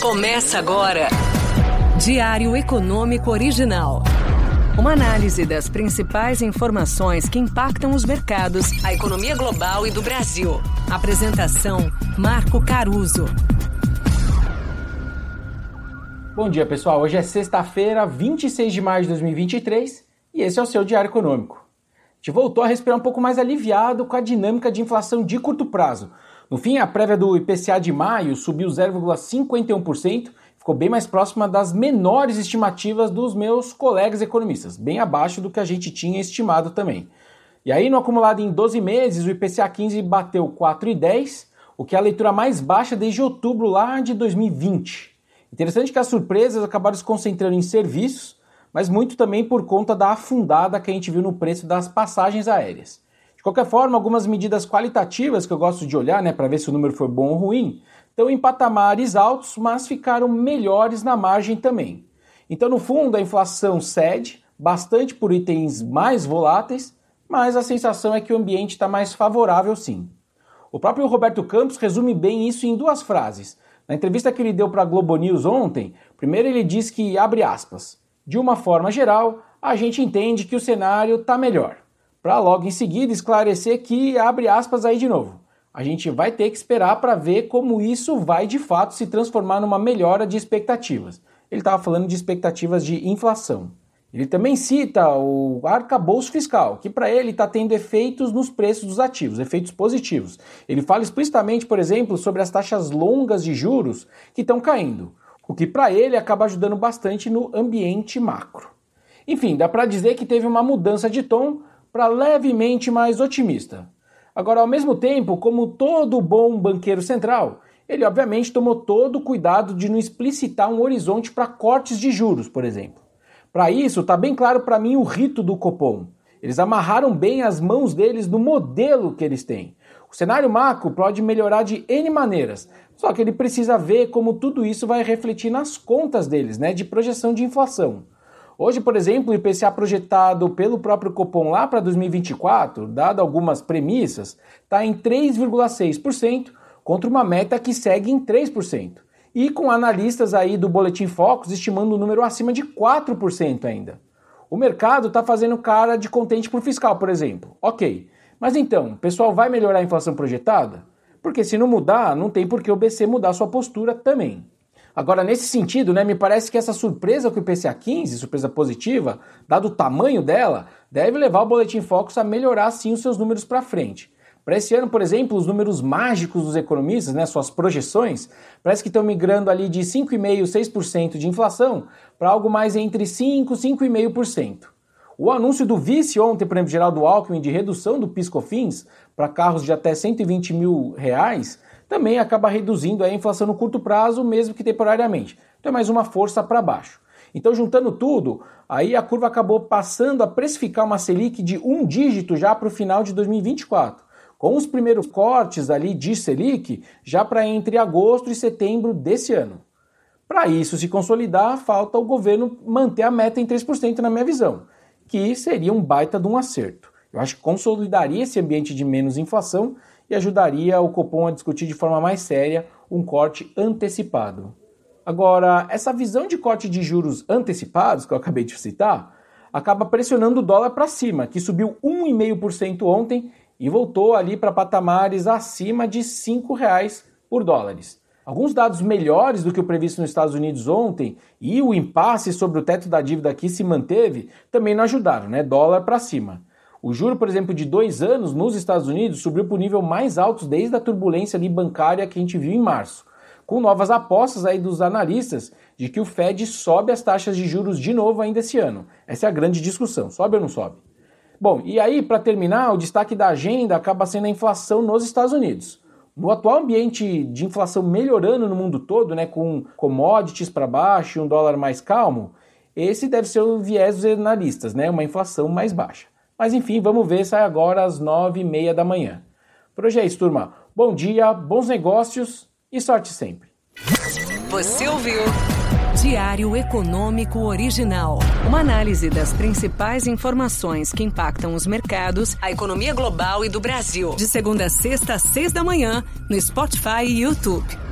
Começa agora. Diário Econômico Original. Uma análise das principais informações que impactam os mercados, a economia global e do Brasil. Apresentação: Marco Caruso. Bom dia, pessoal. Hoje é sexta-feira, 26 de maio de 2023, e esse é o seu Diário Econômico. Gente voltou a respirar um pouco mais aliviado com a dinâmica de inflação de curto prazo. No fim, a prévia do IPCA de maio subiu 0,51%, ficou bem mais próxima das menores estimativas dos meus colegas economistas, bem abaixo do que a gente tinha estimado também. E aí, no acumulado em 12 meses, o IPCA 15 bateu 4,10, o que é a leitura mais baixa desde outubro lá de 2020. Interessante que as surpresas acabaram se concentrando em serviços, mas muito também por conta da afundada que a gente viu no preço das passagens aéreas. De qualquer forma, algumas medidas qualitativas que eu gosto de olhar, né, para ver se o número foi bom ou ruim, estão em patamares altos, mas ficaram melhores na margem também. Então, no fundo, a inflação cede bastante por itens mais voláteis, mas a sensação é que o ambiente está mais favorável sim. O próprio Roberto Campos resume bem isso em duas frases. Na entrevista que ele deu para a Globo News ontem, primeiro ele diz que, abre aspas, de uma forma geral, a gente entende que o cenário está melhor para logo em seguida esclarecer que abre aspas aí de novo. A gente vai ter que esperar para ver como isso vai de fato se transformar numa melhora de expectativas. Ele estava falando de expectativas de inflação. Ele também cita o arcabouço fiscal, que para ele está tendo efeitos nos preços dos ativos, efeitos positivos. Ele fala explicitamente, por exemplo, sobre as taxas longas de juros que estão caindo, o que para ele acaba ajudando bastante no ambiente macro. Enfim, dá para dizer que teve uma mudança de tom para levemente mais otimista. Agora, ao mesmo tempo, como todo bom banqueiro central, ele obviamente tomou todo o cuidado de não explicitar um horizonte para cortes de juros, por exemplo. Para isso, está bem claro para mim o rito do Copom. Eles amarraram bem as mãos deles no modelo que eles têm. O cenário macro pode melhorar de N maneiras, só que ele precisa ver como tudo isso vai refletir nas contas deles, né, de projeção de inflação. Hoje, por exemplo, o IPCA projetado pelo próprio Copom lá para 2024, dado algumas premissas, está em 3,6% contra uma meta que segue em 3%. E com analistas aí do Boletim Focus estimando um número acima de 4% ainda. O mercado está fazendo cara de contente por fiscal, por exemplo. Ok. Mas então, o pessoal vai melhorar a inflação projetada? Porque se não mudar, não tem por que o BC mudar sua postura também. Agora, nesse sentido, né, me parece que essa surpresa com o IPCA 15, surpresa positiva, dado o tamanho dela, deve levar o Boletim Focus a melhorar sim os seus números para frente. Para esse ano, por exemplo, os números mágicos dos economistas, né, suas projeções, parece que estão migrando ali de 5,5%, 6% de inflação para algo mais entre 5% e 5,5%. O anúncio do vice ontem, por exemplo, Geraldo Alckmin, de redução do PiscoFins para carros de até 120 mil reais, também acaba reduzindo a inflação no curto prazo, mesmo que temporariamente. Então é mais uma força para baixo. Então, juntando tudo, aí a curva acabou passando a precificar uma Selic de um dígito já para o final de 2024, com os primeiros cortes ali de Selic já para entre agosto e setembro desse ano. Para isso se consolidar, falta o governo manter a meta em 3% na minha visão, que seria um baita de um acerto. Eu acho que consolidaria esse ambiente de menos inflação e ajudaria o Copom a discutir de forma mais séria um corte antecipado. Agora, essa visão de corte de juros antecipados, que eu acabei de citar, acaba pressionando o dólar para cima, que subiu 1,5% ontem e voltou ali para patamares acima de R$ 5,00 por dólares. Alguns dados melhores do que o previsto nos Estados Unidos ontem e o impasse sobre o teto da dívida aqui se manteve também não ajudaram, né? Dólar para cima. O juro, por exemplo, de dois anos nos Estados Unidos subiu para o nível mais alto desde a turbulência ali bancária que a gente viu em março, com novas apostas aí dos analistas de que o Fed sobe as taxas de juros de novo ainda esse ano. Essa é a grande discussão, sobe ou não sobe? Bom, e aí, para terminar, o destaque da agenda acaba sendo a inflação nos Estados Unidos. No atual ambiente de inflação melhorando no mundo todo, né, com commodities para baixo e um dólar mais calmo, esse deve ser o viés dos analistas, né, uma inflação mais baixa. Mas enfim, vamos ver, sai agora às nove e meia da manhã. Por hoje é isso, turma. Bom dia, bons negócios e sorte sempre. Você ouviu? Diário Econômico Original. Uma análise das principais informações que impactam os mercados, a economia global e do Brasil. De segunda a sexta às seis da manhã, no Spotify e YouTube.